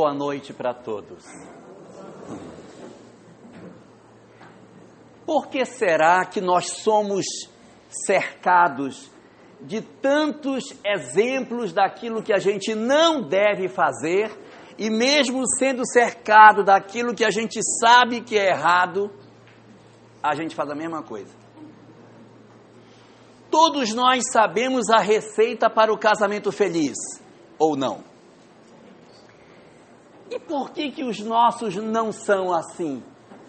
Boa noite para todos. Por que será que nós somos cercados de tantos exemplos daquilo que a gente não deve fazer e mesmo sendo cercado daquilo que a gente sabe que é errado, a gente faz a mesma coisa. Todos nós sabemos a receita para o casamento feliz, ou não? E por que que os nossos não são assim?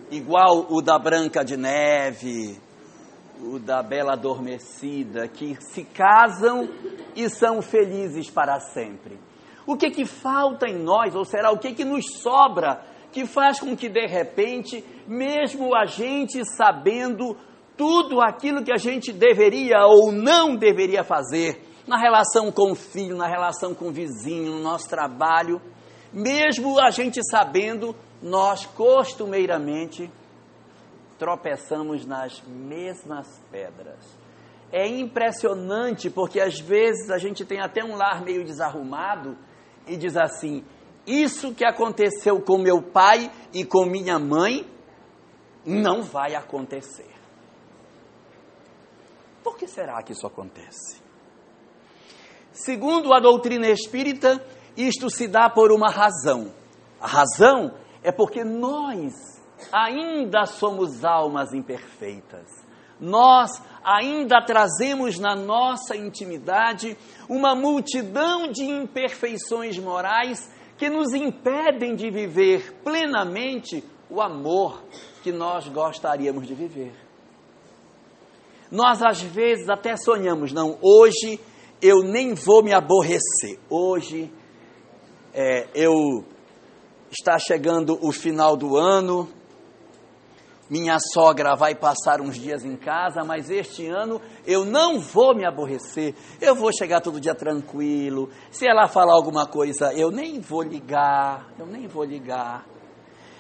Igual o da Branca de Neve, o da Bela Adormecida, que se casam e são felizes para sempre. O que que falta em nós, ou será o que que nos sobra, que faz com que de repente, mesmo a gente sabendo tudo aquilo que a gente deveria ou não deveria fazer, na relação com o filho, na relação com o vizinho, no nosso trabalho, mesmo a gente sabendo, nós costumeiramente tropeçamos nas mesmas pedras. É impressionante porque às vezes a gente tem até um lar meio desarrumado e diz assim: Isso que aconteceu com meu pai e com minha mãe não vai acontecer. Por que será que isso acontece? Segundo a doutrina espírita, isto se dá por uma razão. A razão é porque nós ainda somos almas imperfeitas. Nós ainda trazemos na nossa intimidade uma multidão de imperfeições morais que nos impedem de viver plenamente o amor que nós gostaríamos de viver. Nós às vezes até sonhamos, não, hoje eu nem vou me aborrecer, hoje é, eu está chegando o final do ano, minha sogra vai passar uns dias em casa, mas este ano eu não vou me aborrecer. Eu vou chegar todo dia tranquilo. Se ela falar alguma coisa, eu nem vou ligar. Eu nem vou ligar.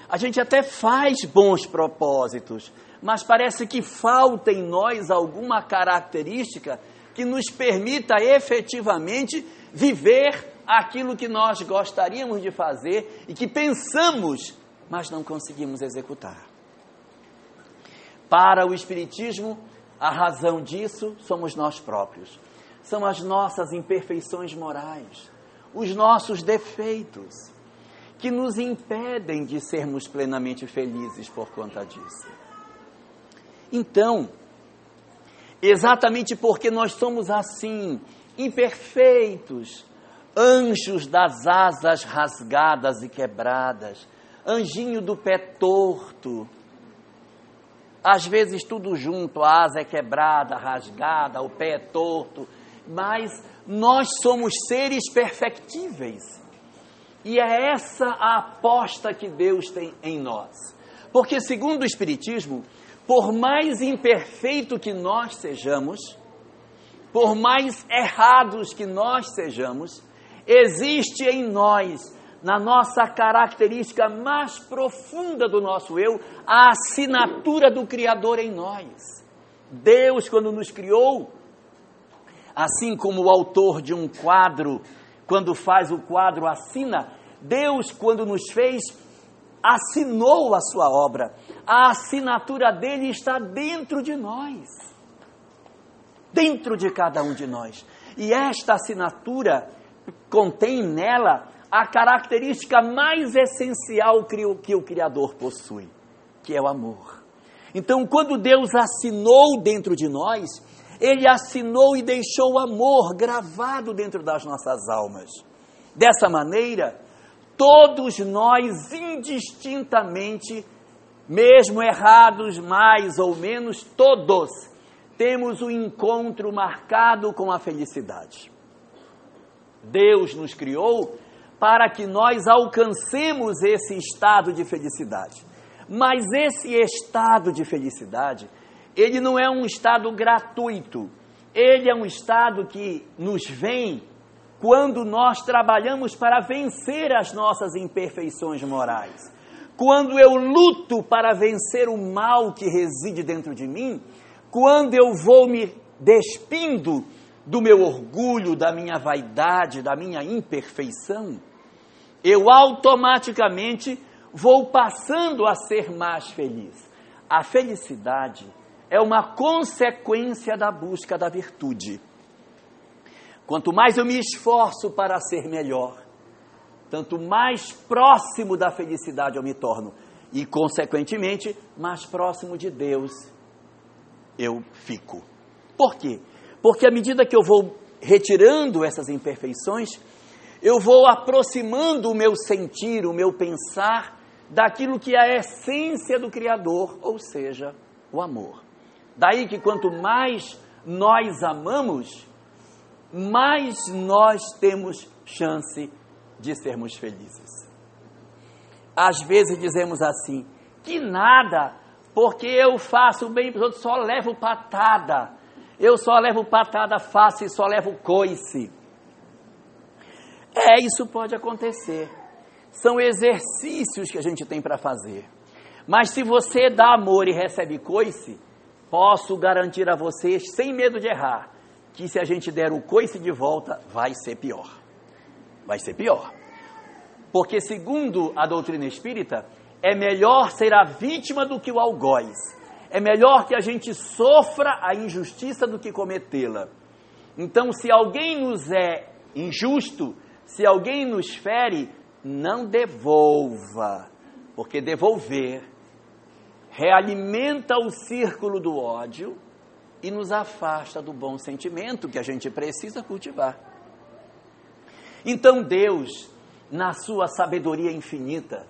A gente até faz bons propósitos, mas parece que falta em nós alguma característica que nos permita efetivamente viver aquilo que nós gostaríamos de fazer e que pensamos, mas não conseguimos executar. Para o Espiritismo, a razão disso somos nós próprios. São as nossas imperfeições morais, os nossos defeitos, que nos impedem de sermos plenamente felizes por conta disso. Então, exatamente porque nós somos assim, imperfeitos, anjos das asas rasgadas e quebradas, anjinho do pé torto, às vezes tudo junto, a asa é quebrada, rasgada, o pé é torto, mas nós somos seres perfectíveis. E é essa a aposta que Deus tem em nós. Porque, segundo o Espiritismo, por mais imperfeito que nós sejamos, por mais errados que nós sejamos, existe em nós na nossa característica mais profunda do nosso eu, a assinatura do Criador em nós. Deus, quando nos criou, assim como o autor de um quadro, quando faz o quadro, assina, Deus, quando nos fez, assinou a sua obra. A assinatura dele está dentro de nós. Dentro de cada um de nós. E esta assinatura contém nela a característica mais essencial que o Criador possui, que é o amor. Então, quando Deus assinou dentro de nós, Ele assinou e deixou o amor gravado dentro das nossas almas. Dessa maneira, todos nós, indistintamente, mesmo errados mais ou menos, todos temos o um encontro marcado com a felicidade. Deus nos criou para que nós alcancemos esse estado de felicidade. Mas esse estado de felicidade, ele não é um estado gratuito. Ele é um estado que nos vem quando nós trabalhamos para vencer as nossas imperfeições morais. Quando eu luto para vencer o mal que reside dentro de mim, quando eu vou me despindo do meu orgulho, da minha vaidade, da minha imperfeição, eu automaticamente vou passando a ser mais feliz. A felicidade é uma consequência da busca da virtude. Quanto mais eu me esforço para ser melhor, tanto mais próximo da felicidade eu me torno e, consequentemente, mais próximo de Deus eu fico. Por quê? Porque à medida que eu vou retirando essas imperfeições, eu vou aproximando o meu sentir, o meu pensar daquilo que é a essência do Criador, ou seja, o amor. Daí que quanto mais nós amamos, mais nós temos chance de sermos felizes. Às vezes dizemos assim: que nada, porque eu faço bem para os outros, só levo patada. Eu só levo patada fácil e só levo coice. É, isso pode acontecer. São exercícios que a gente tem para fazer. Mas se você dá amor e recebe coice, posso garantir a vocês, sem medo de errar, que se a gente der o coice de volta, vai ser pior. Vai ser pior. Porque, segundo a doutrina espírita, é melhor ser a vítima do que o algoz. É melhor que a gente sofra a injustiça do que cometê-la. Então, se alguém nos é injusto, se alguém nos fere, não devolva, porque devolver realimenta o círculo do ódio e nos afasta do bom sentimento que a gente precisa cultivar. Então Deus, na sua sabedoria infinita,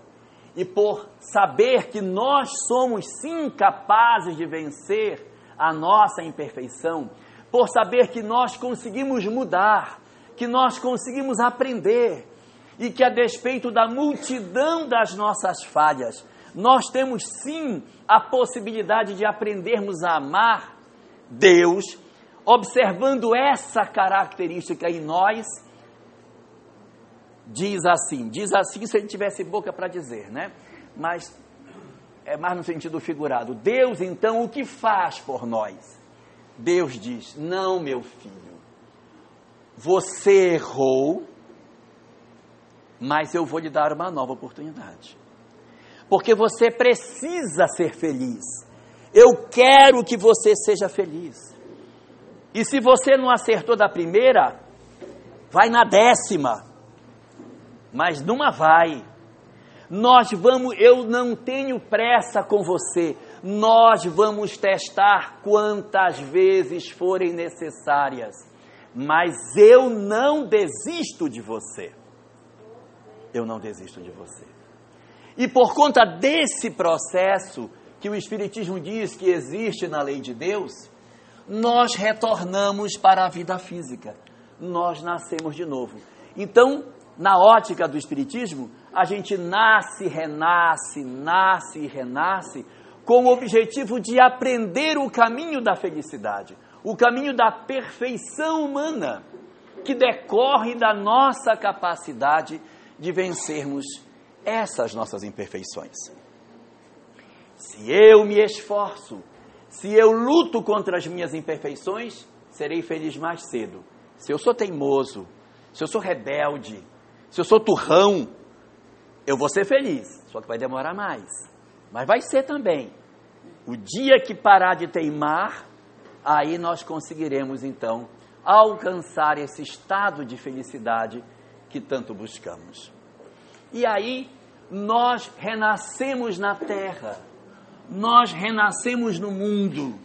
e por saber que nós somos sim capazes de vencer a nossa imperfeição, por saber que nós conseguimos mudar, que nós conseguimos aprender e que, a despeito da multidão das nossas falhas, nós temos sim a possibilidade de aprendermos a amar Deus, observando essa característica em nós. Diz assim, diz assim se gente tivesse boca para dizer, né? Mas é mais no sentido figurado. Deus, então, o que faz por nós? Deus diz: Não, meu filho, você errou, mas eu vou lhe dar uma nova oportunidade. Porque você precisa ser feliz. Eu quero que você seja feliz. E se você não acertou da primeira, vai na décima. Mas numa vai. Nós vamos, eu não tenho pressa com você. Nós vamos testar quantas vezes forem necessárias mas eu não desisto de você. Eu não desisto de você. E por conta desse processo que o Espiritismo diz que existe na lei de Deus, nós retornamos para a vida física. Nós nascemos de novo. Então, na ótica do Espiritismo, a gente nasce, renasce, nasce e renasce com o objetivo de aprender o caminho da felicidade o caminho da perfeição humana, que decorre da nossa capacidade de vencermos essas nossas imperfeições. Se eu me esforço, se eu luto contra as minhas imperfeições, serei feliz mais cedo. Se eu sou teimoso, se eu sou rebelde, se eu sou turrão, eu vou ser feliz, só que vai demorar mais. Mas vai ser também. O dia que parar de teimar, aí nós conseguiremos então alcançar esse estado de felicidade que tanto buscamos. E aí nós renascemos na terra, nós renascemos no mundo.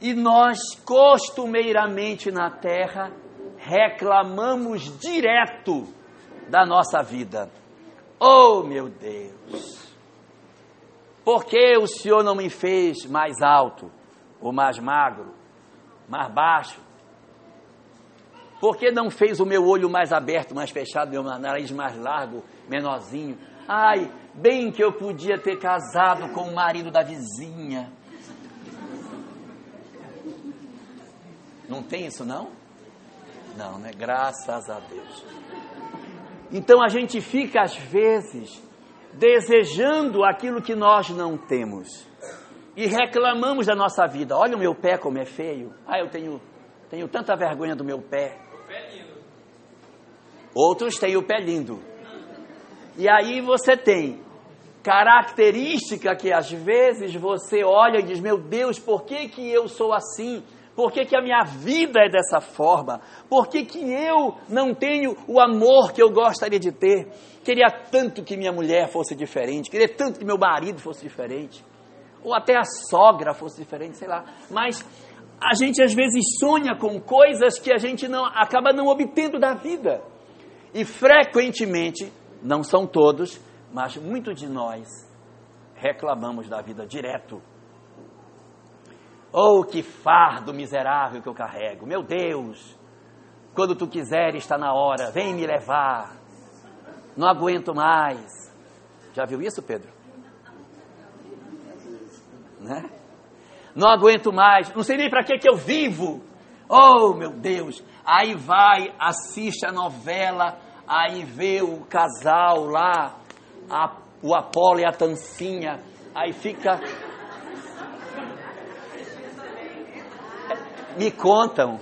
E nós costumeiramente na terra reclamamos direto da nossa vida. Oh, meu Deus! Por que o Senhor não me fez mais alto, ou mais magro, mais baixo? Por que não fez o meu olho mais aberto, mais fechado, meu nariz mais largo, menorzinho? Ai, bem que eu podia ter casado com o marido da vizinha. Não tem isso, não? Não, né? Graças a Deus. Então a gente fica, às vezes, desejando aquilo que nós não temos. E reclamamos da nossa vida. Olha o meu pé como é feio. Ah, eu tenho, tenho tanta vergonha do meu pé. Outros têm o pé lindo. E aí você tem característica que às vezes você olha e diz: Meu Deus, por que, que eu sou assim? Por que, que a minha vida é dessa forma? Por que, que eu não tenho o amor que eu gostaria de ter? Queria tanto que minha mulher fosse diferente, queria tanto que meu marido fosse diferente, ou até a sogra fosse diferente, sei lá. Mas a gente às vezes sonha com coisas que a gente não acaba não obtendo da vida. E frequentemente, não são todos, mas muitos de nós reclamamos da vida direto. Oh, que fardo miserável que eu carrego. Meu Deus, quando tu quiseres está na hora, vem me levar. Não aguento mais. Já viu isso, Pedro? Né? Não aguento mais, não sei nem para que que eu vivo. Oh, meu Deus. Aí vai, assiste a novela, aí vê o casal lá, a, o Apolo e a Tancinha, aí fica. Me contam.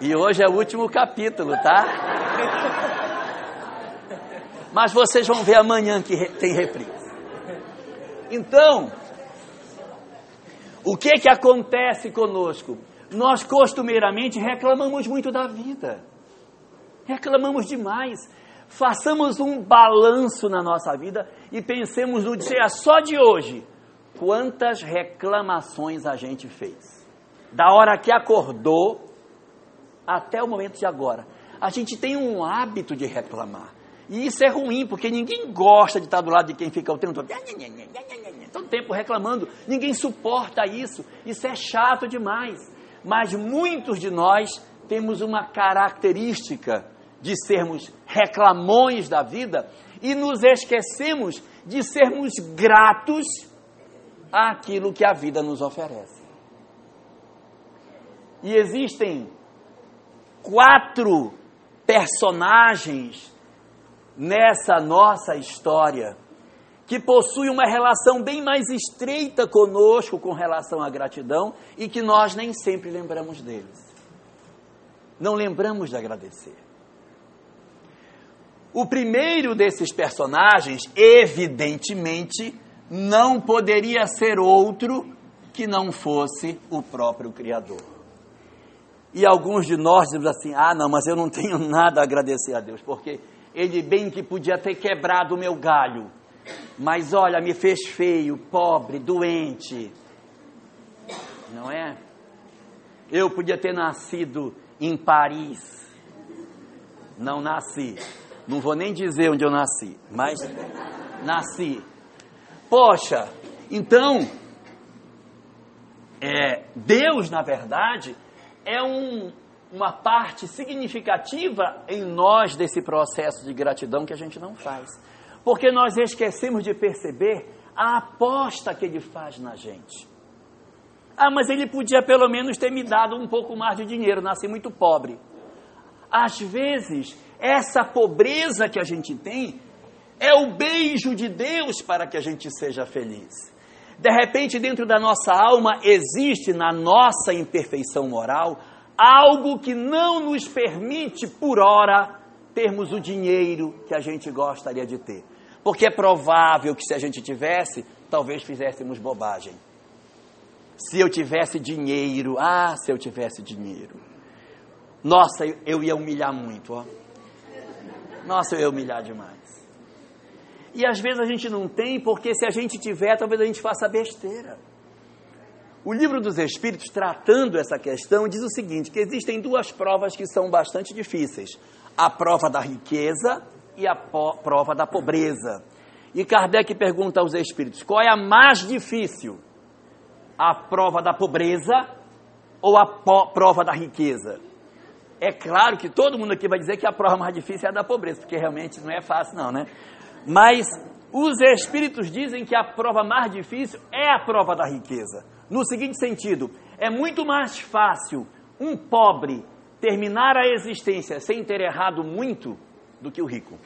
E hoje é o último capítulo, tá? Mas vocês vão ver amanhã que tem reprise. Então, o que que acontece conosco? Nós costumeiramente reclamamos muito da vida. Reclamamos demais. Façamos um balanço na nossa vida e pensemos no dia só de hoje. Quantas reclamações a gente fez? Da hora que acordou até o momento de agora. A gente tem um hábito de reclamar. E isso é ruim, porque ninguém gosta de estar do lado de quem fica o tempo todo. Todo tempo reclamando. Ninguém suporta isso. Isso é chato demais. Mas muitos de nós temos uma característica de sermos reclamões da vida e nos esquecemos de sermos gratos àquilo que a vida nos oferece. E existem quatro personagens nessa nossa história que possuem uma relação bem mais estreita conosco com relação à gratidão e que nós nem sempre lembramos deles. Não lembramos de agradecer. O primeiro desses personagens, evidentemente, não poderia ser outro que não fosse o próprio Criador. E alguns de nós dizemos assim: ah, não, mas eu não tenho nada a agradecer a Deus, porque Ele bem que podia ter quebrado o meu galho, mas olha, me fez feio, pobre, doente. Não é? Eu podia ter nascido em Paris. Não nasci. Não vou nem dizer onde eu nasci, mas nasci. Poxa, então, é, Deus, na verdade, é um, uma parte significativa em nós desse processo de gratidão que a gente não faz. Porque nós esquecemos de perceber a aposta que ele faz na gente. Ah, mas ele podia pelo menos ter me dado um pouco mais de dinheiro, nasci muito pobre. Às vezes, essa pobreza que a gente tem é o beijo de Deus para que a gente seja feliz. De repente, dentro da nossa alma existe, na nossa imperfeição moral, algo que não nos permite, por hora, termos o dinheiro que a gente gostaria de ter. Porque é provável que se a gente tivesse, talvez fizéssemos bobagem. Se eu tivesse dinheiro, ah, se eu tivesse dinheiro. Nossa, eu ia humilhar muito, ó. Nossa, eu ia humilhar demais. E às vezes a gente não tem, porque se a gente tiver, talvez a gente faça besteira. O livro dos Espíritos, tratando essa questão, diz o seguinte: que existem duas provas que são bastante difíceis: a prova da riqueza e a prova da pobreza. E Kardec pergunta aos Espíritos: qual é a mais difícil? A prova da pobreza ou a prova da riqueza? É claro que todo mundo aqui vai dizer que a prova mais difícil é a da pobreza, porque realmente não é fácil, não, né? Mas os espíritos dizem que a prova mais difícil é a prova da riqueza. No seguinte sentido, é muito mais fácil um pobre terminar a existência sem ter errado muito do que o rico.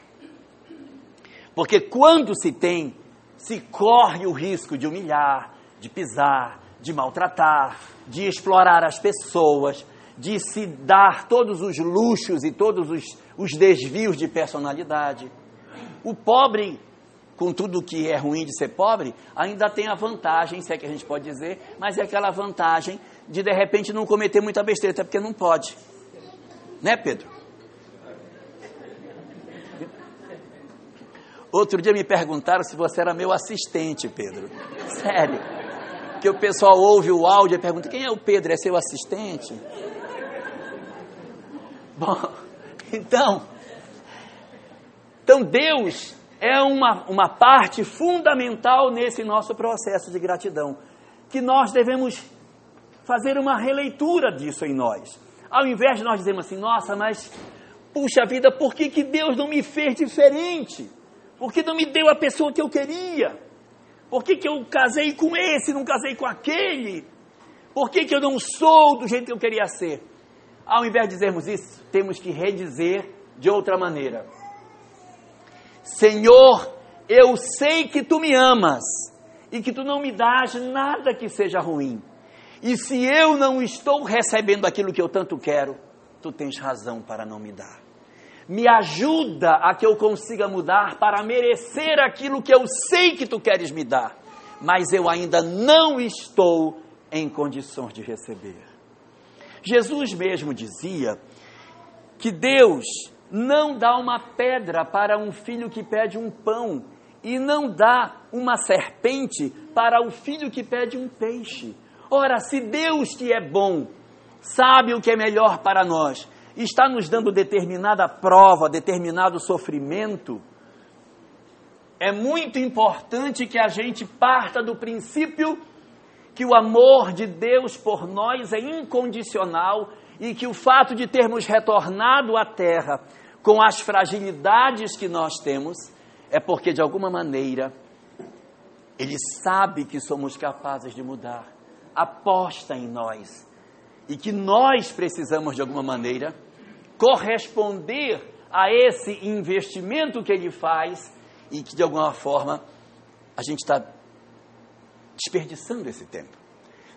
Porque quando se tem, se corre o risco de humilhar, de pisar, de maltratar, de explorar as pessoas, de se dar todos os luxos e todos os, os desvios de personalidade. O pobre, com tudo que é ruim de ser pobre, ainda tem a vantagem, se é que a gente pode dizer, mas é aquela vantagem de de repente não cometer muita besteira, até porque não pode. Né, Pedro? Outro dia me perguntaram se você era meu assistente, Pedro. Sério. Que o pessoal ouve o áudio e pergunta: quem é o Pedro? É seu assistente? Bom, então, então Deus é uma, uma parte fundamental nesse nosso processo de gratidão, que nós devemos fazer uma releitura disso em nós. Ao invés de nós dizermos assim, nossa, mas puxa vida, por que, que Deus não me fez diferente? Por que não me deu a pessoa que eu queria? Por que, que eu casei com esse não casei com aquele? Por que, que eu não sou do jeito que eu queria ser? Ao invés de dizermos isso, temos que redizer de outra maneira. Senhor, eu sei que tu me amas e que tu não me dás nada que seja ruim. E se eu não estou recebendo aquilo que eu tanto quero, tu tens razão para não me dar. Me ajuda a que eu consiga mudar para merecer aquilo que eu sei que tu queres me dar, mas eu ainda não estou em condições de receber. Jesus mesmo dizia que Deus não dá uma pedra para um filho que pede um pão e não dá uma serpente para o filho que pede um peixe. Ora, se Deus que é bom, sabe o que é melhor para nós, está nos dando determinada prova, determinado sofrimento, é muito importante que a gente parta do princípio que o amor de Deus por nós é incondicional e que o fato de termos retornado à terra com as fragilidades que nós temos é porque de alguma maneira ele sabe que somos capazes de mudar, aposta em nós e que nós precisamos de alguma maneira corresponder a esse investimento que ele faz e que de alguma forma a gente está desperdiçando esse tempo.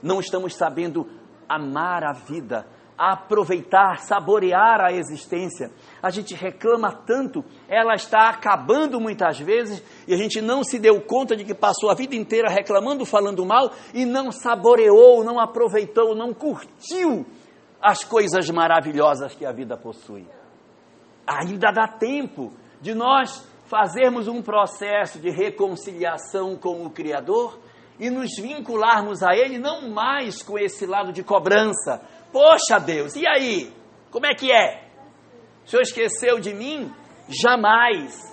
Não estamos sabendo amar a vida, aproveitar, saborear a existência. A gente reclama tanto, ela está acabando muitas vezes e a gente não se deu conta de que passou a vida inteira reclamando, falando mal e não saboreou, não aproveitou, não curtiu as coisas maravilhosas que a vida possui. Ainda dá tempo de nós fazermos um processo de reconciliação com o Criador e nos vincularmos a Ele não mais com esse lado de cobrança. Poxa Deus, e aí? Como é que é? O Senhor esqueceu de mim? Jamais.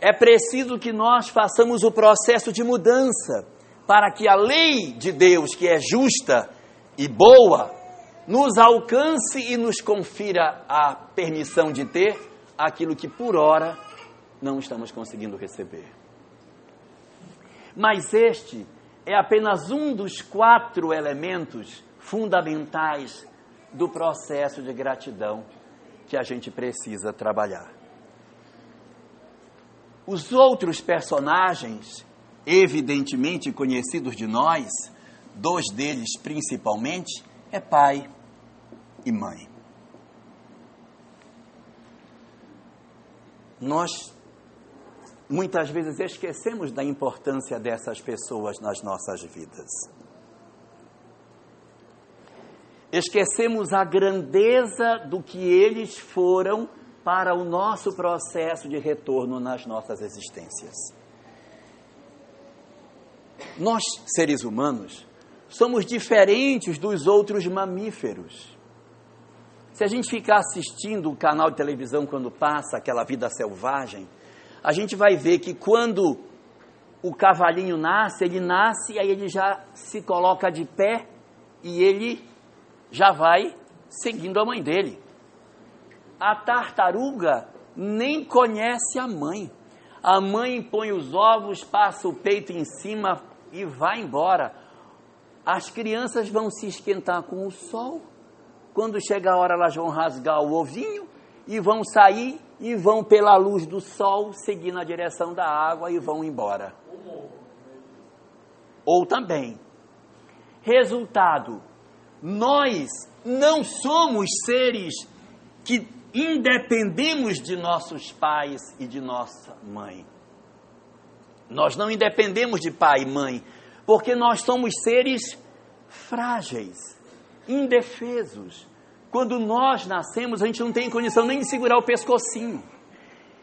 É preciso que nós façamos o processo de mudança para que a lei de Deus, que é justa e boa, nos alcance e nos confira a permissão de ter aquilo que por hora não estamos conseguindo receber. Mas este é apenas um dos quatro elementos fundamentais do processo de gratidão que a gente precisa trabalhar. Os outros personagens, evidentemente conhecidos de nós, dois deles principalmente, é pai e mãe. Nós muitas vezes esquecemos da importância dessas pessoas nas nossas vidas. Esquecemos a grandeza do que eles foram para o nosso processo de retorno nas nossas existências. Nós, seres humanos, somos diferentes dos outros mamíferos. Se a gente ficar assistindo o canal de televisão quando passa aquela vida selvagem, a gente vai ver que quando o cavalinho nasce, ele nasce e aí ele já se coloca de pé e ele já vai seguindo a mãe dele. A tartaruga nem conhece a mãe. A mãe põe os ovos, passa o peito em cima e vai embora. As crianças vão se esquentar com o sol. Quando chega a hora, elas vão rasgar o ovinho e vão sair e vão pela luz do sol seguir na direção da água e vão embora. Ou também, resultado, Nós não somos seres que independemos de nossos pais e de nossa mãe. Nós não independemos de pai e mãe, porque nós somos seres frágeis, indefesos. Quando nós nascemos, a gente não tem condição nem de segurar o pescocinho.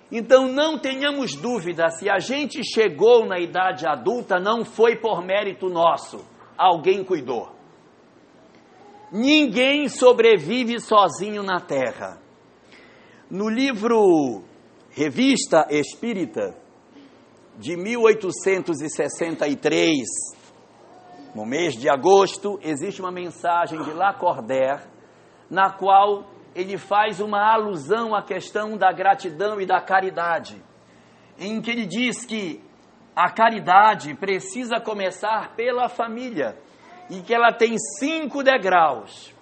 Então não tenhamos dúvida, se a gente chegou na idade adulta, não foi por mérito nosso, alguém cuidou. Ninguém sobrevive sozinho na terra. No livro Revista Espírita, de 1863, no mês de agosto, existe uma mensagem de Lacordaire, na qual ele faz uma alusão à questão da gratidão e da caridade, em que ele diz que a caridade precisa começar pela família e que ela tem cinco degraus.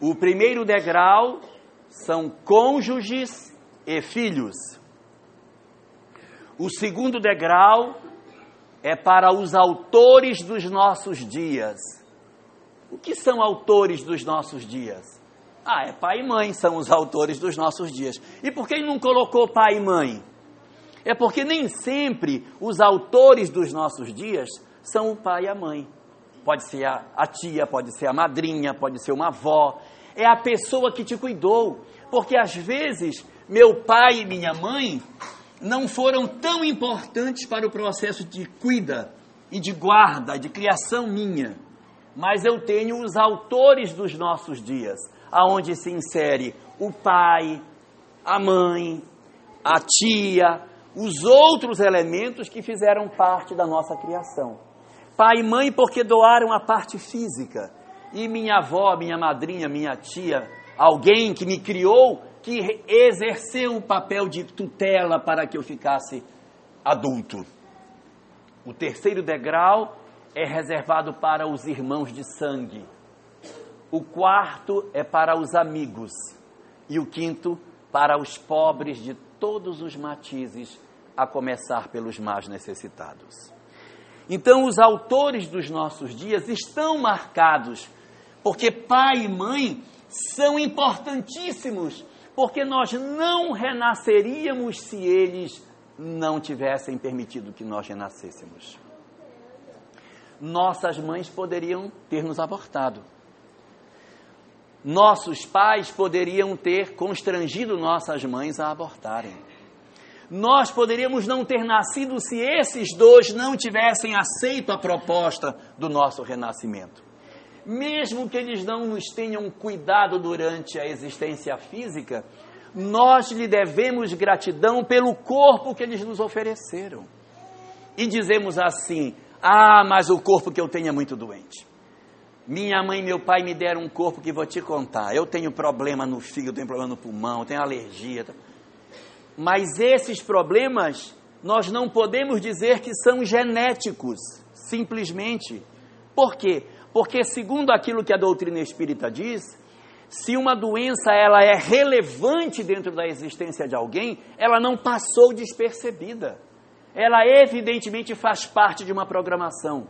O primeiro degrau são cônjuges e filhos. O segundo degrau é para os autores dos nossos dias. O que são autores dos nossos dias? Ah, é pai e mãe são os autores dos nossos dias. E por que não colocou pai e mãe? É porque nem sempre os autores dos nossos dias são o pai e a mãe. Pode ser a, a tia, pode ser a madrinha, pode ser uma avó. É a pessoa que te cuidou. Porque às vezes meu pai e minha mãe não foram tão importantes para o processo de cuida e de guarda, de criação minha. Mas eu tenho os autores dos nossos dias, aonde se insere o pai, a mãe, a tia, os outros elementos que fizeram parte da nossa criação. Pai e mãe porque doaram a parte física. E minha avó, minha madrinha, minha tia, alguém que me criou, que exerceu o papel de tutela para que eu ficasse adulto. O terceiro degrau é reservado para os irmãos de sangue. O quarto é para os amigos. E o quinto, para os pobres de todos os matizes, a começar pelos mais necessitados. Então, os autores dos nossos dias estão marcados, porque pai e mãe são importantíssimos porque nós não renasceríamos se eles não tivessem permitido que nós renascêssemos. Nossas mães poderiam ter nos abortado. Nossos pais poderiam ter constrangido nossas mães a abortarem. Nós poderíamos não ter nascido se esses dois não tivessem aceito a proposta do nosso renascimento mesmo que eles não nos tenham cuidado durante a existência física, nós lhe devemos gratidão pelo corpo que eles nos ofereceram. E dizemos assim: ah, mas o corpo que eu tenho é muito doente. Minha mãe e meu pai me deram um corpo que vou te contar. Eu tenho problema no fígado, tenho problema no pulmão, tenho alergia. Mas esses problemas nós não podemos dizer que são genéticos, simplesmente. Por quê? Porque segundo aquilo que a doutrina espírita diz, se uma doença ela é relevante dentro da existência de alguém, ela não passou despercebida. Ela evidentemente faz parte de uma programação.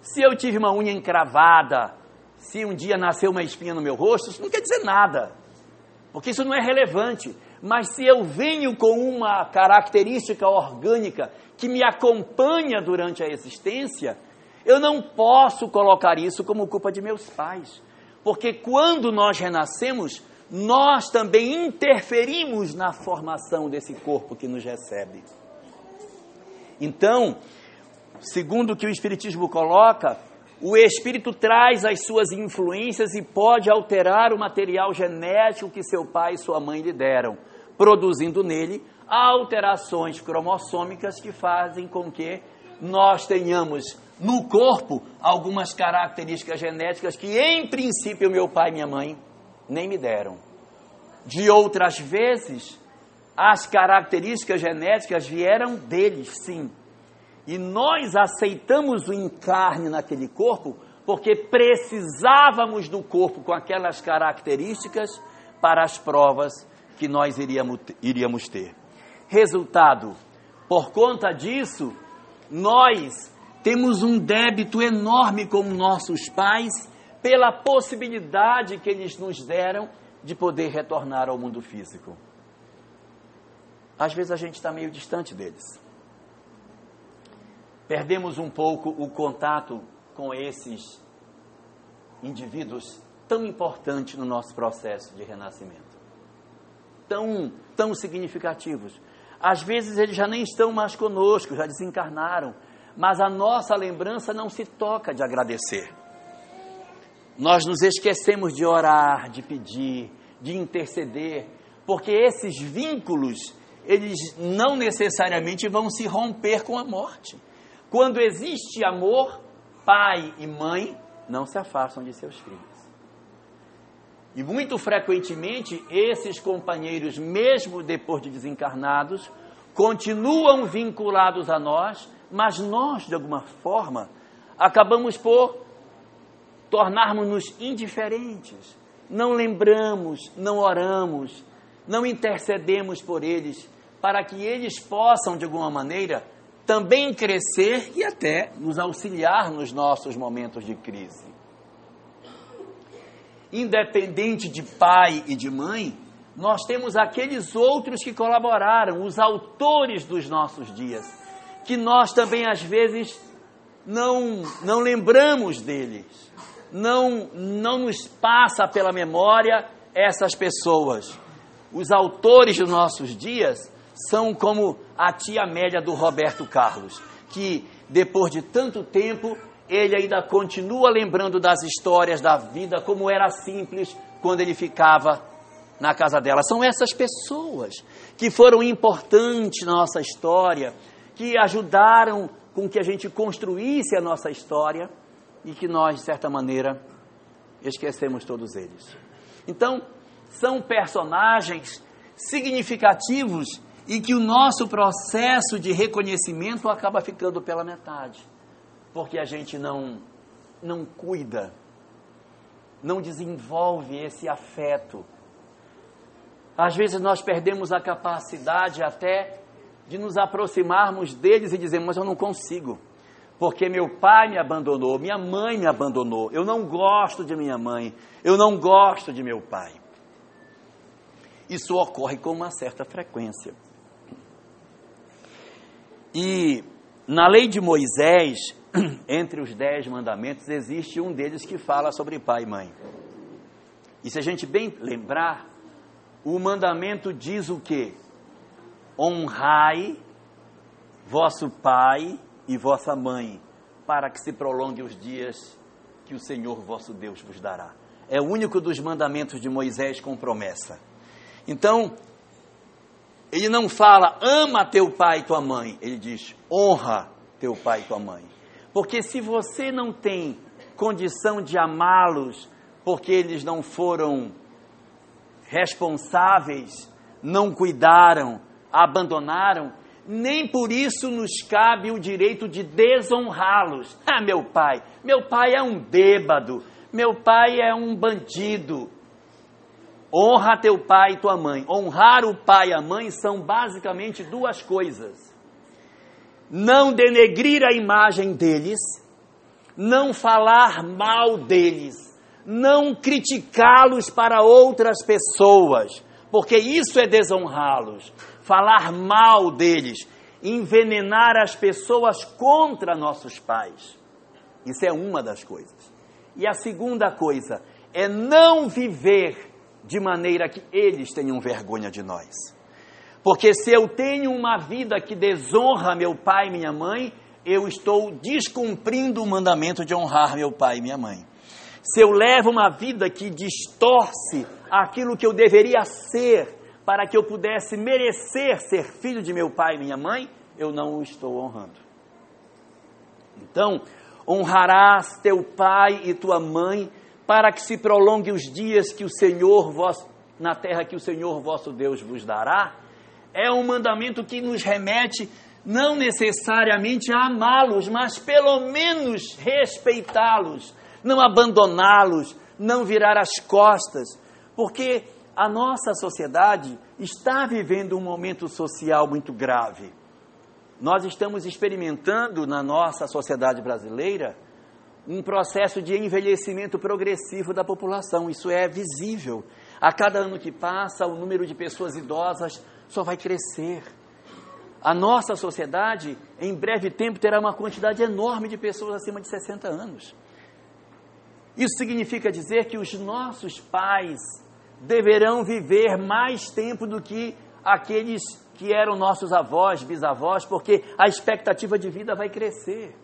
Se eu tive uma unha encravada, se um dia nasceu uma espinha no meu rosto, isso não quer dizer nada. Porque isso não é relevante. Mas se eu venho com uma característica orgânica que me acompanha durante a existência, eu não posso colocar isso como culpa de meus pais, porque quando nós renascemos, nós também interferimos na formação desse corpo que nos recebe. Então, segundo o que o Espiritismo coloca, o espírito traz as suas influências e pode alterar o material genético que seu pai e sua mãe lhe deram, produzindo nele alterações cromossômicas que fazem com que nós tenhamos no corpo algumas características genéticas que, em princípio, meu pai e minha mãe nem me deram. De outras vezes, as características genéticas vieram deles, sim. E nós aceitamos o encarne naquele corpo porque precisávamos do corpo com aquelas características para as provas que nós iríamos, iríamos ter. Resultado: por conta disso, nós temos um débito enorme com nossos pais pela possibilidade que eles nos deram de poder retornar ao mundo físico. Às vezes a gente está meio distante deles. Perdemos um pouco o contato com esses indivíduos tão importantes no nosso processo de renascimento. Tão, tão significativos. Às vezes eles já nem estão mais conosco, já desencarnaram, mas a nossa lembrança não se toca de agradecer. Nós nos esquecemos de orar, de pedir, de interceder, porque esses vínculos, eles não necessariamente vão se romper com a morte. Quando existe amor, pai e mãe não se afastam de seus filhos. E muito frequentemente, esses companheiros, mesmo depois de desencarnados, continuam vinculados a nós, mas nós, de alguma forma, acabamos por tornarmos-nos indiferentes. Não lembramos, não oramos, não intercedemos por eles, para que eles possam, de alguma maneira, também crescer e até nos auxiliar nos nossos momentos de crise. Independente de pai e de mãe, nós temos aqueles outros que colaboraram, os autores dos nossos dias, que nós também às vezes não, não lembramos deles, não, não nos passa pela memória essas pessoas. Os autores dos nossos dias são como a tia média do Roberto Carlos, que depois de tanto tempo ele ainda continua lembrando das histórias da vida como era simples quando ele ficava na casa dela. São essas pessoas que foram importantes na nossa história, que ajudaram com que a gente construísse a nossa história e que nós, de certa maneira, esquecemos todos eles. Então, são personagens significativos e que o nosso processo de reconhecimento acaba ficando pela metade, porque a gente não não cuida, não desenvolve esse afeto. Às vezes nós perdemos a capacidade até de nos aproximarmos deles e dizermos, mas eu não consigo, porque meu pai me abandonou, minha mãe me abandonou, eu não gosto de minha mãe, eu não gosto de meu pai. Isso ocorre com uma certa frequência. E na lei de Moisés, entre os dez mandamentos, existe um deles que fala sobre pai e mãe. E se a gente bem lembrar, o mandamento diz o quê? Honrai vosso pai e vossa mãe, para que se prolongue os dias que o Senhor vosso Deus vos dará. É o único dos mandamentos de Moisés com promessa. Então, ele não fala ama teu pai e tua mãe, ele diz honra teu pai e tua mãe. Porque se você não tem condição de amá-los, porque eles não foram responsáveis, não cuidaram, abandonaram, nem por isso nos cabe o direito de desonrá-los. Ah, meu pai, meu pai é um bêbado, meu pai é um bandido, Honra teu pai e tua mãe. Honrar o pai e a mãe são basicamente duas coisas. Não denegrir a imagem deles, não falar mal deles, não criticá-los para outras pessoas, porque isso é desonrá-los. Falar mal deles, envenenar as pessoas contra nossos pais. Isso é uma das coisas. E a segunda coisa é não viver de maneira que eles tenham vergonha de nós. Porque se eu tenho uma vida que desonra meu pai e minha mãe, eu estou descumprindo o mandamento de honrar meu pai e minha mãe. Se eu levo uma vida que distorce aquilo que eu deveria ser para que eu pudesse merecer ser filho de meu pai e minha mãe, eu não o estou honrando. Então, honrarás teu pai e tua mãe para que se prolongue os dias que o Senhor vosso, na terra que o Senhor vosso Deus vos dará, é um mandamento que nos remete não necessariamente a amá-los, mas pelo menos respeitá-los, não abandoná-los, não virar as costas, porque a nossa sociedade está vivendo um momento social muito grave. Nós estamos experimentando na nossa sociedade brasileira um processo de envelhecimento progressivo da população. Isso é visível. A cada ano que passa, o número de pessoas idosas só vai crescer. A nossa sociedade, em breve tempo, terá uma quantidade enorme de pessoas acima de 60 anos. Isso significa dizer que os nossos pais deverão viver mais tempo do que aqueles que eram nossos avós, bisavós, porque a expectativa de vida vai crescer.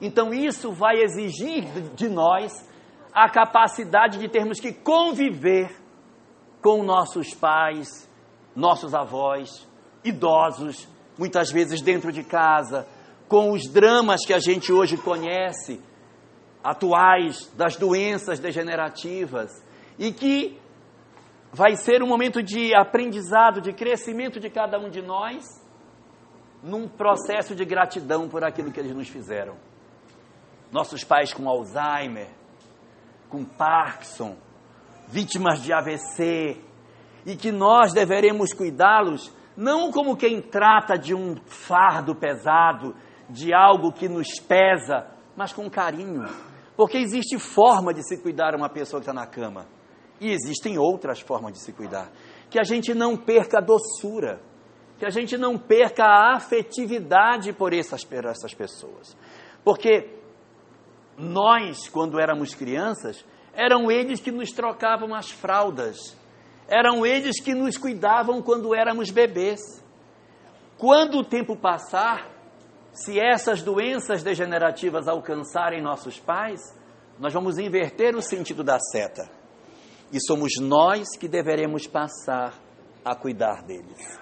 Então isso vai exigir de nós a capacidade de termos que conviver com nossos pais, nossos avós, idosos, muitas vezes dentro de casa, com os dramas que a gente hoje conhece, atuais, das doenças degenerativas, e que vai ser um momento de aprendizado, de crescimento de cada um de nós, num processo de gratidão por aquilo que eles nos fizeram. Nossos pais com Alzheimer, com Parkinson, vítimas de AVC, e que nós deveremos cuidá-los não como quem trata de um fardo pesado, de algo que nos pesa, mas com carinho. Porque existe forma de se cuidar uma pessoa que está na cama. E existem outras formas de se cuidar. Que a gente não perca a doçura. Que a gente não perca a afetividade por essas, por essas pessoas. Porque nós, quando éramos crianças, eram eles que nos trocavam as fraldas, eram eles que nos cuidavam quando éramos bebês. Quando o tempo passar, se essas doenças degenerativas alcançarem nossos pais, nós vamos inverter o sentido da seta. E somos nós que deveremos passar a cuidar deles.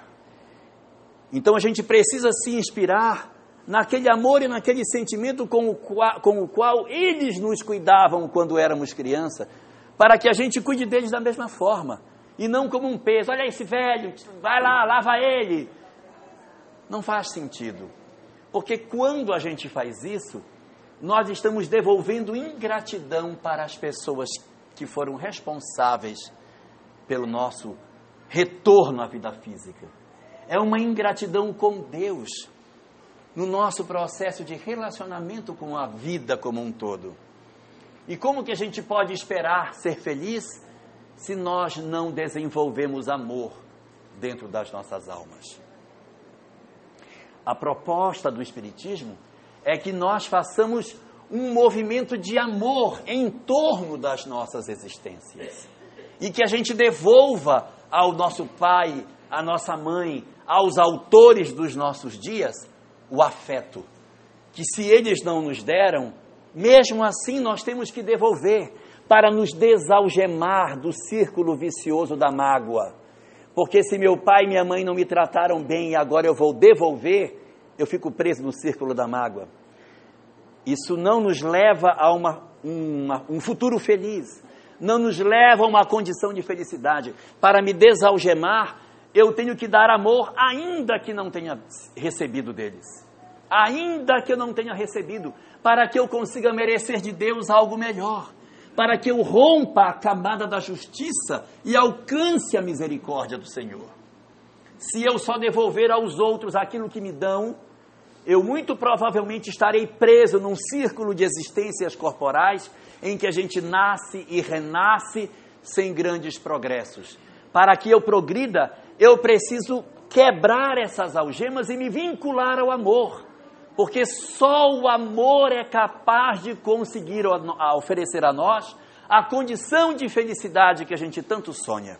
Então a gente precisa se inspirar naquele amor e naquele sentimento com o, qual, com o qual eles nos cuidavam quando éramos criança, para que a gente cuide deles da mesma forma, e não como um peso. Olha esse velho, vai lá, lava ele. Não faz sentido, porque quando a gente faz isso, nós estamos devolvendo ingratidão para as pessoas que foram responsáveis pelo nosso retorno à vida física. É uma ingratidão com Deus no nosso processo de relacionamento com a vida como um todo. E como que a gente pode esperar ser feliz se nós não desenvolvemos amor dentro das nossas almas? A proposta do Espiritismo é que nós façamos um movimento de amor em torno das nossas existências. E que a gente devolva ao nosso pai, à nossa mãe, aos autores dos nossos dias, o afeto, que se eles não nos deram, mesmo assim nós temos que devolver para nos desalgemar do círculo vicioso da mágoa. Porque se meu pai e minha mãe não me trataram bem e agora eu vou devolver, eu fico preso no círculo da mágoa. Isso não nos leva a uma, uma, um futuro feliz, não nos leva a uma condição de felicidade. Para me desalgemar, eu tenho que dar amor, ainda que não tenha recebido deles. Ainda que eu não tenha recebido, para que eu consiga merecer de Deus algo melhor. Para que eu rompa a camada da justiça e alcance a misericórdia do Senhor. Se eu só devolver aos outros aquilo que me dão, eu muito provavelmente estarei preso num círculo de existências corporais em que a gente nasce e renasce sem grandes progressos. Para que eu progrida, eu preciso quebrar essas algemas e me vincular ao amor, porque só o amor é capaz de conseguir oferecer a nós a condição de felicidade que a gente tanto sonha.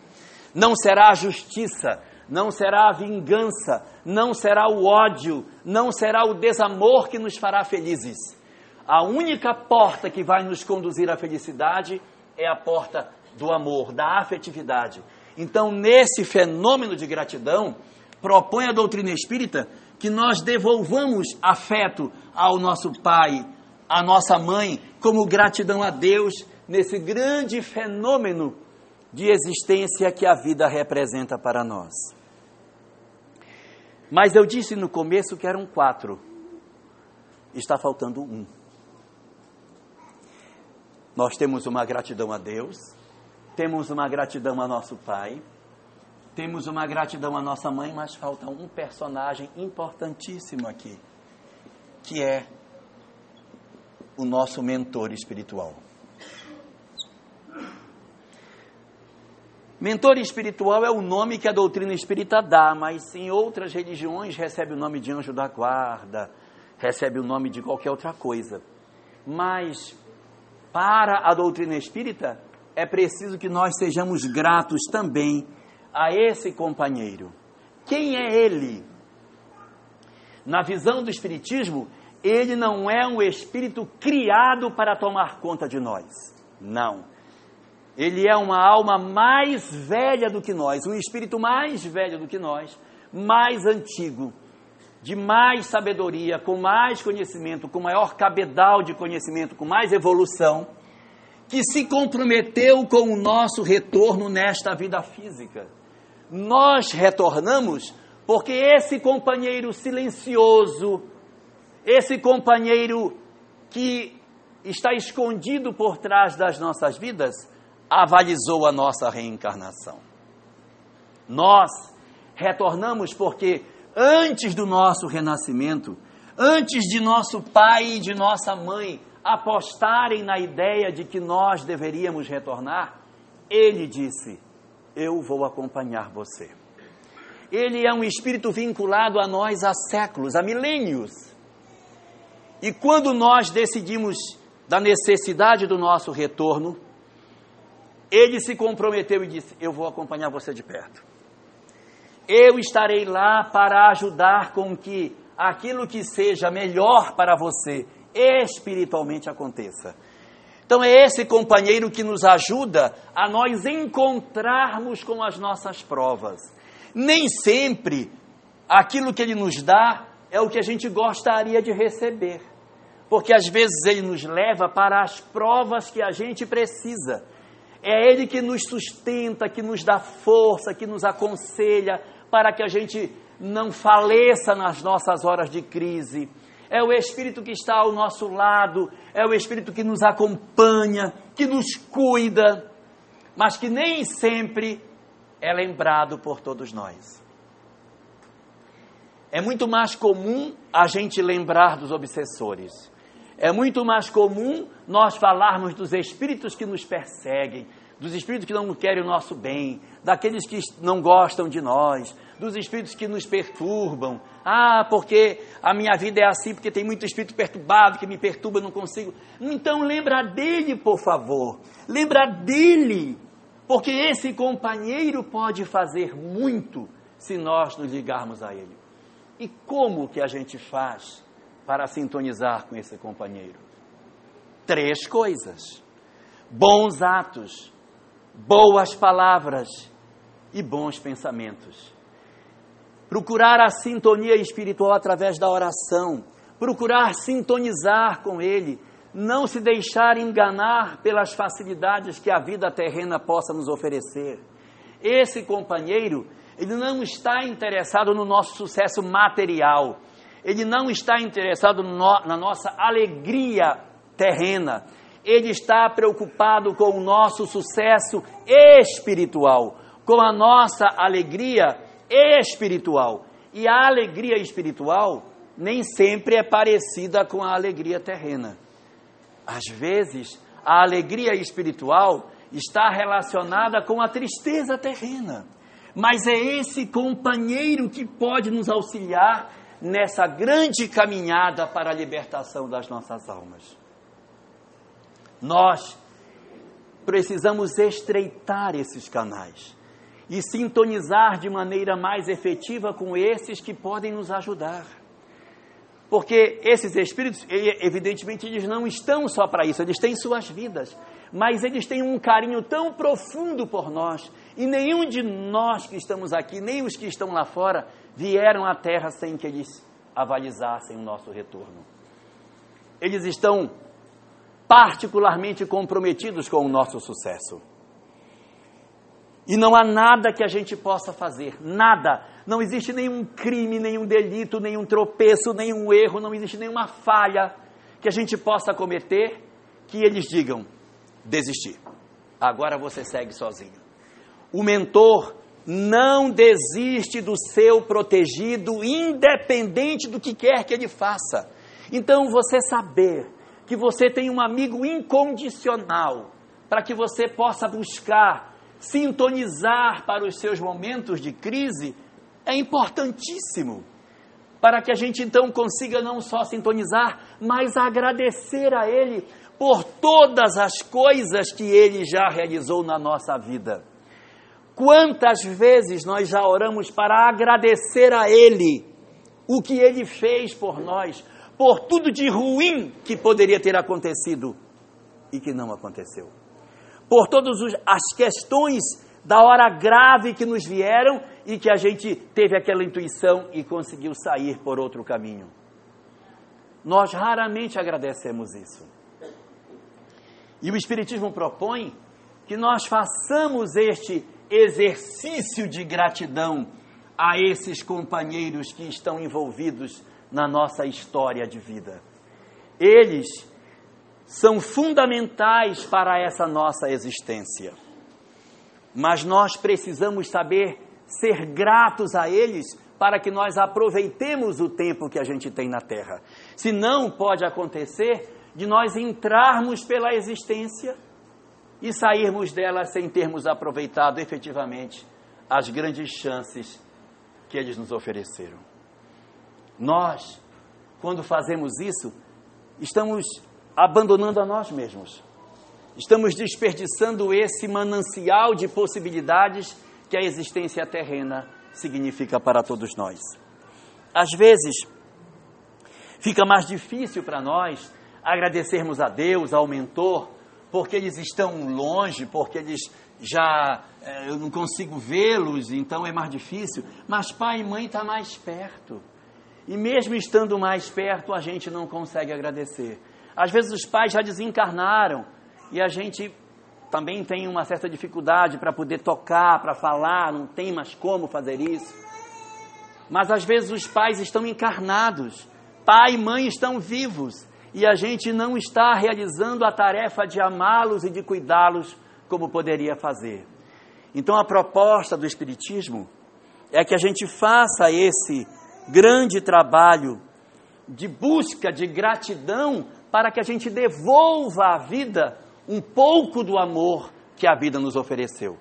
Não será a justiça, não será a vingança, não será o ódio, não será o desamor que nos fará felizes. A única porta que vai nos conduzir à felicidade é a porta do amor, da afetividade. Então, nesse fenômeno de gratidão, propõe a doutrina espírita que nós devolvamos afeto ao nosso pai, à nossa mãe, como gratidão a Deus nesse grande fenômeno de existência que a vida representa para nós. Mas eu disse no começo que eram quatro. Está faltando um. Nós temos uma gratidão a Deus, temos uma gratidão a nosso pai, temos uma gratidão à nossa mãe, mas falta um personagem importantíssimo aqui, que é o nosso mentor espiritual. Mentor espiritual é o nome que a doutrina espírita dá, mas em outras religiões recebe o nome de anjo da guarda, recebe o nome de qualquer outra coisa. Mas para a doutrina espírita é preciso que nós sejamos gratos também a esse companheiro. Quem é ele? Na visão do espiritismo, ele não é um espírito criado para tomar conta de nós. Não ele é uma alma mais velha do que nós, um espírito mais velho do que nós, mais antigo, de mais sabedoria, com mais conhecimento, com maior cabedal de conhecimento, com mais evolução, que se comprometeu com o nosso retorno nesta vida física. Nós retornamos porque esse companheiro silencioso, esse companheiro que está escondido por trás das nossas vidas, avalizou a nossa reencarnação. Nós retornamos porque antes do nosso renascimento, antes de nosso pai e de nossa mãe apostarem na ideia de que nós deveríamos retornar, ele disse: Eu vou acompanhar você. Ele é um espírito vinculado a nós há séculos, há milênios. E quando nós decidimos da necessidade do nosso retorno, ele se comprometeu e disse: Eu vou acompanhar você de perto. Eu estarei lá para ajudar com que aquilo que seja melhor para você espiritualmente aconteça. Então é esse companheiro que nos ajuda a nós encontrarmos com as nossas provas. Nem sempre aquilo que ele nos dá é o que a gente gostaria de receber. Porque às vezes ele nos leva para as provas que a gente precisa. É Ele que nos sustenta, que nos dá força, que nos aconselha para que a gente não faleça nas nossas horas de crise. É o Espírito que está ao nosso lado, é o Espírito que nos acompanha, que nos cuida, mas que nem sempre é lembrado por todos nós. É muito mais comum a gente lembrar dos obsessores. É muito mais comum nós falarmos dos espíritos que nos perseguem, dos espíritos que não querem o nosso bem, daqueles que não gostam de nós, dos espíritos que nos perturbam. Ah, porque a minha vida é assim, porque tem muito espírito perturbado que me perturba, não consigo. Então lembra dele, por favor. Lembra dele, porque esse companheiro pode fazer muito se nós nos ligarmos a ele. E como que a gente faz para sintonizar com esse companheiro? Três coisas: bons atos, boas palavras e bons pensamentos. Procurar a sintonia espiritual através da oração, procurar sintonizar com Ele, não se deixar enganar pelas facilidades que a vida terrena possa nos oferecer. Esse companheiro, ele não está interessado no nosso sucesso material, ele não está interessado no, na nossa alegria terrena, ele está preocupado com o nosso sucesso espiritual, com a nossa alegria espiritual. E a alegria espiritual nem sempre é parecida com a alegria terrena. Às vezes, a alegria espiritual está relacionada com a tristeza terrena. Mas é esse companheiro que pode nos auxiliar nessa grande caminhada para a libertação das nossas almas. Nós precisamos estreitar esses canais e sintonizar de maneira mais efetiva com esses que podem nos ajudar. Porque esses espíritos, evidentemente, eles não estão só para isso, eles têm suas vidas, mas eles têm um carinho tão profundo por nós, e nenhum de nós que estamos aqui, nem os que estão lá fora, vieram à Terra sem que eles avalizassem o nosso retorno. Eles estão particularmente comprometidos com o nosso sucesso. E não há nada que a gente possa fazer, nada. Não existe nenhum crime, nenhum delito, nenhum tropeço, nenhum erro, não existe nenhuma falha que a gente possa cometer que eles digam: desistir. Agora você segue sozinho. O mentor não desiste do seu protegido, independente do que quer que ele faça. Então, você saber que você tenha um amigo incondicional, para que você possa buscar sintonizar para os seus momentos de crise, é importantíssimo. Para que a gente então consiga não só sintonizar, mas agradecer a Ele por todas as coisas que Ele já realizou na nossa vida. Quantas vezes nós já oramos para agradecer a Ele o que Ele fez por nós, por tudo de ruim que poderia ter acontecido e que não aconteceu. Por todas as questões da hora grave que nos vieram e que a gente teve aquela intuição e conseguiu sair por outro caminho. Nós raramente agradecemos isso. E o Espiritismo propõe que nós façamos este exercício de gratidão a esses companheiros que estão envolvidos na nossa história de vida. Eles são fundamentais para essa nossa existência. Mas nós precisamos saber ser gratos a eles para que nós aproveitemos o tempo que a gente tem na Terra. Se não pode acontecer de nós entrarmos pela existência e sairmos dela sem termos aproveitado efetivamente as grandes chances que eles nos ofereceram. Nós, quando fazemos isso, estamos abandonando a nós mesmos. Estamos desperdiçando esse manancial de possibilidades que a existência terrena significa para todos nós. Às vezes, fica mais difícil para nós agradecermos a Deus, ao mentor, porque eles estão longe, porque eles já eh, eu não consigo vê-los, então é mais difícil. Mas pai e mãe está mais perto. E mesmo estando mais perto, a gente não consegue agradecer. Às vezes os pais já desencarnaram e a gente também tem uma certa dificuldade para poder tocar, para falar, não tem mais como fazer isso. Mas às vezes os pais estão encarnados, pai e mãe estão vivos e a gente não está realizando a tarefa de amá-los e de cuidá-los como poderia fazer. Então a proposta do Espiritismo é que a gente faça esse grande trabalho de busca de gratidão para que a gente devolva à vida um pouco do amor que a vida nos ofereceu.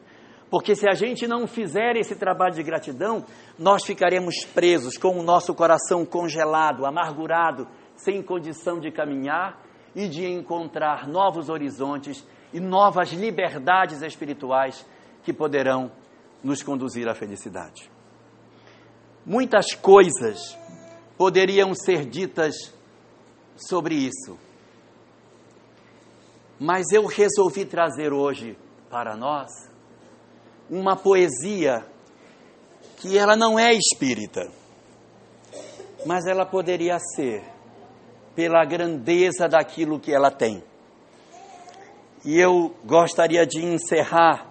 Porque se a gente não fizer esse trabalho de gratidão, nós ficaremos presos com o nosso coração congelado, amargurado, sem condição de caminhar e de encontrar novos horizontes e novas liberdades espirituais que poderão nos conduzir à felicidade. Muitas coisas poderiam ser ditas sobre isso, mas eu resolvi trazer hoje para nós uma poesia que ela não é espírita, mas ela poderia ser pela grandeza daquilo que ela tem. E eu gostaria de encerrar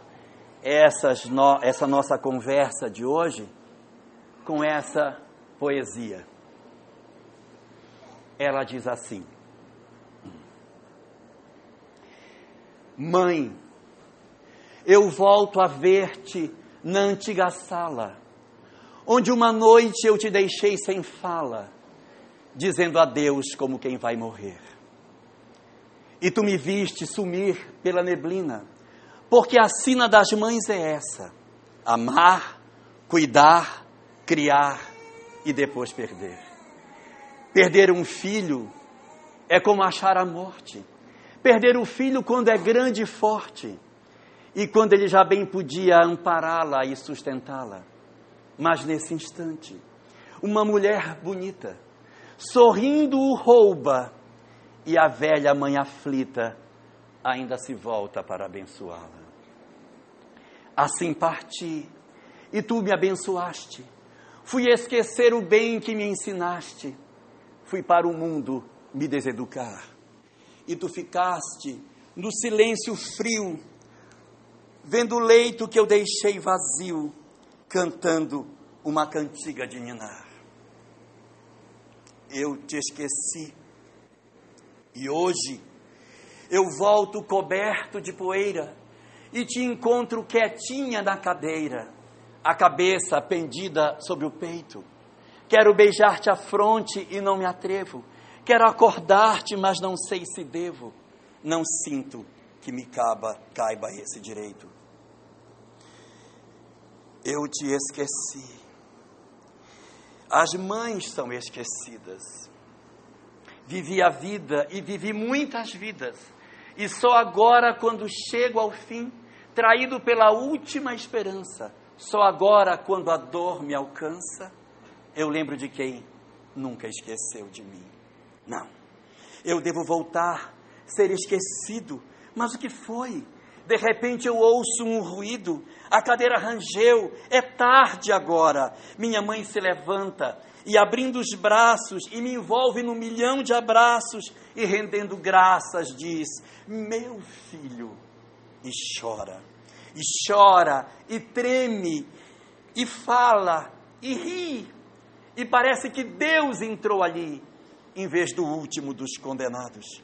no, essa nossa conversa de hoje com essa poesia. Ela diz assim: Mãe, eu volto a ver-te na antiga sala, onde uma noite eu te deixei sem fala, dizendo adeus como quem vai morrer. E tu me viste sumir pela neblina, porque a sina das mães é essa: amar, cuidar, criar e depois perder. Perder um filho é como achar a morte. Perder o filho quando é grande e forte, e quando ele já bem podia ampará-la e sustentá-la. Mas nesse instante, uma mulher bonita, sorrindo o rouba, e a velha mãe aflita ainda se volta para abençoá-la. Assim parti, e tu me abençoaste. Fui esquecer o bem que me ensinaste. Fui para o mundo me deseducar. E tu ficaste no silêncio frio, vendo o leito que eu deixei vazio, cantando uma cantiga de ninar. Eu te esqueci. E hoje eu volto coberto de poeira e te encontro quietinha na cadeira, a cabeça pendida sobre o peito. Quero beijar-te a fronte e não me atrevo. Quero acordar-te, mas não sei se devo. Não sinto que me caiba, caiba esse direito. Eu te esqueci. As mães são esquecidas. Vivi a vida e vivi muitas vidas. E só agora, quando chego ao fim, traído pela última esperança, só agora, quando a dor me alcança, eu lembro de quem nunca esqueceu de mim. Não. Eu devo voltar, ser esquecido. Mas o que foi? De repente eu ouço um ruído, a cadeira rangeu, é tarde agora. Minha mãe se levanta e, abrindo os braços, e me envolve num milhão de abraços, e rendendo graças, diz: Meu filho, e chora, e chora, e treme, e fala, e ri, e parece que Deus entrou ali em vez do último dos condenados.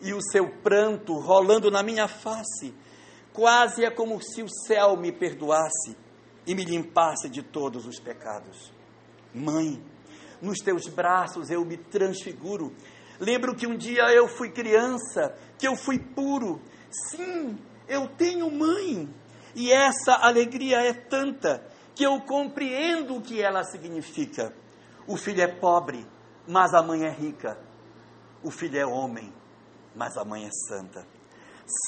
E o seu pranto rolando na minha face, quase é como se o céu me perdoasse e me limpasse de todos os pecados. Mãe, nos teus braços eu me transfiguro. Lembro que um dia eu fui criança, que eu fui puro. Sim, eu tenho mãe. E essa alegria é tanta que eu compreendo o que ela significa. O filho é pobre, mas a mãe é rica. O filho é homem, mas a mãe é santa.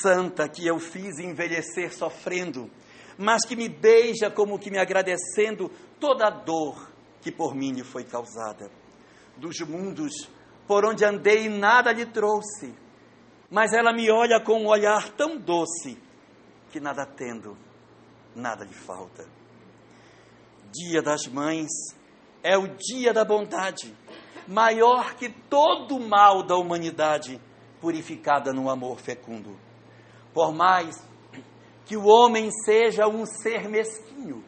Santa que eu fiz envelhecer sofrendo, mas que me beija como que me agradecendo toda a dor que por mim lhe foi causada. Dos mundos por onde andei, nada lhe trouxe, mas ela me olha com um olhar tão doce que nada tendo, nada lhe falta. Dia das Mães é o dia da bondade maior que todo o mal da humanidade, purificada no amor fecundo. Por mais que o homem seja um ser mesquinho,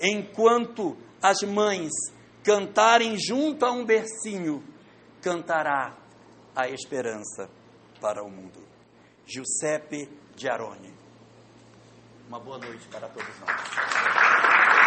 enquanto as mães cantarem junto a um bercinho, cantará a esperança para o mundo. Giuseppe de Arone. Uma boa noite para todos nós.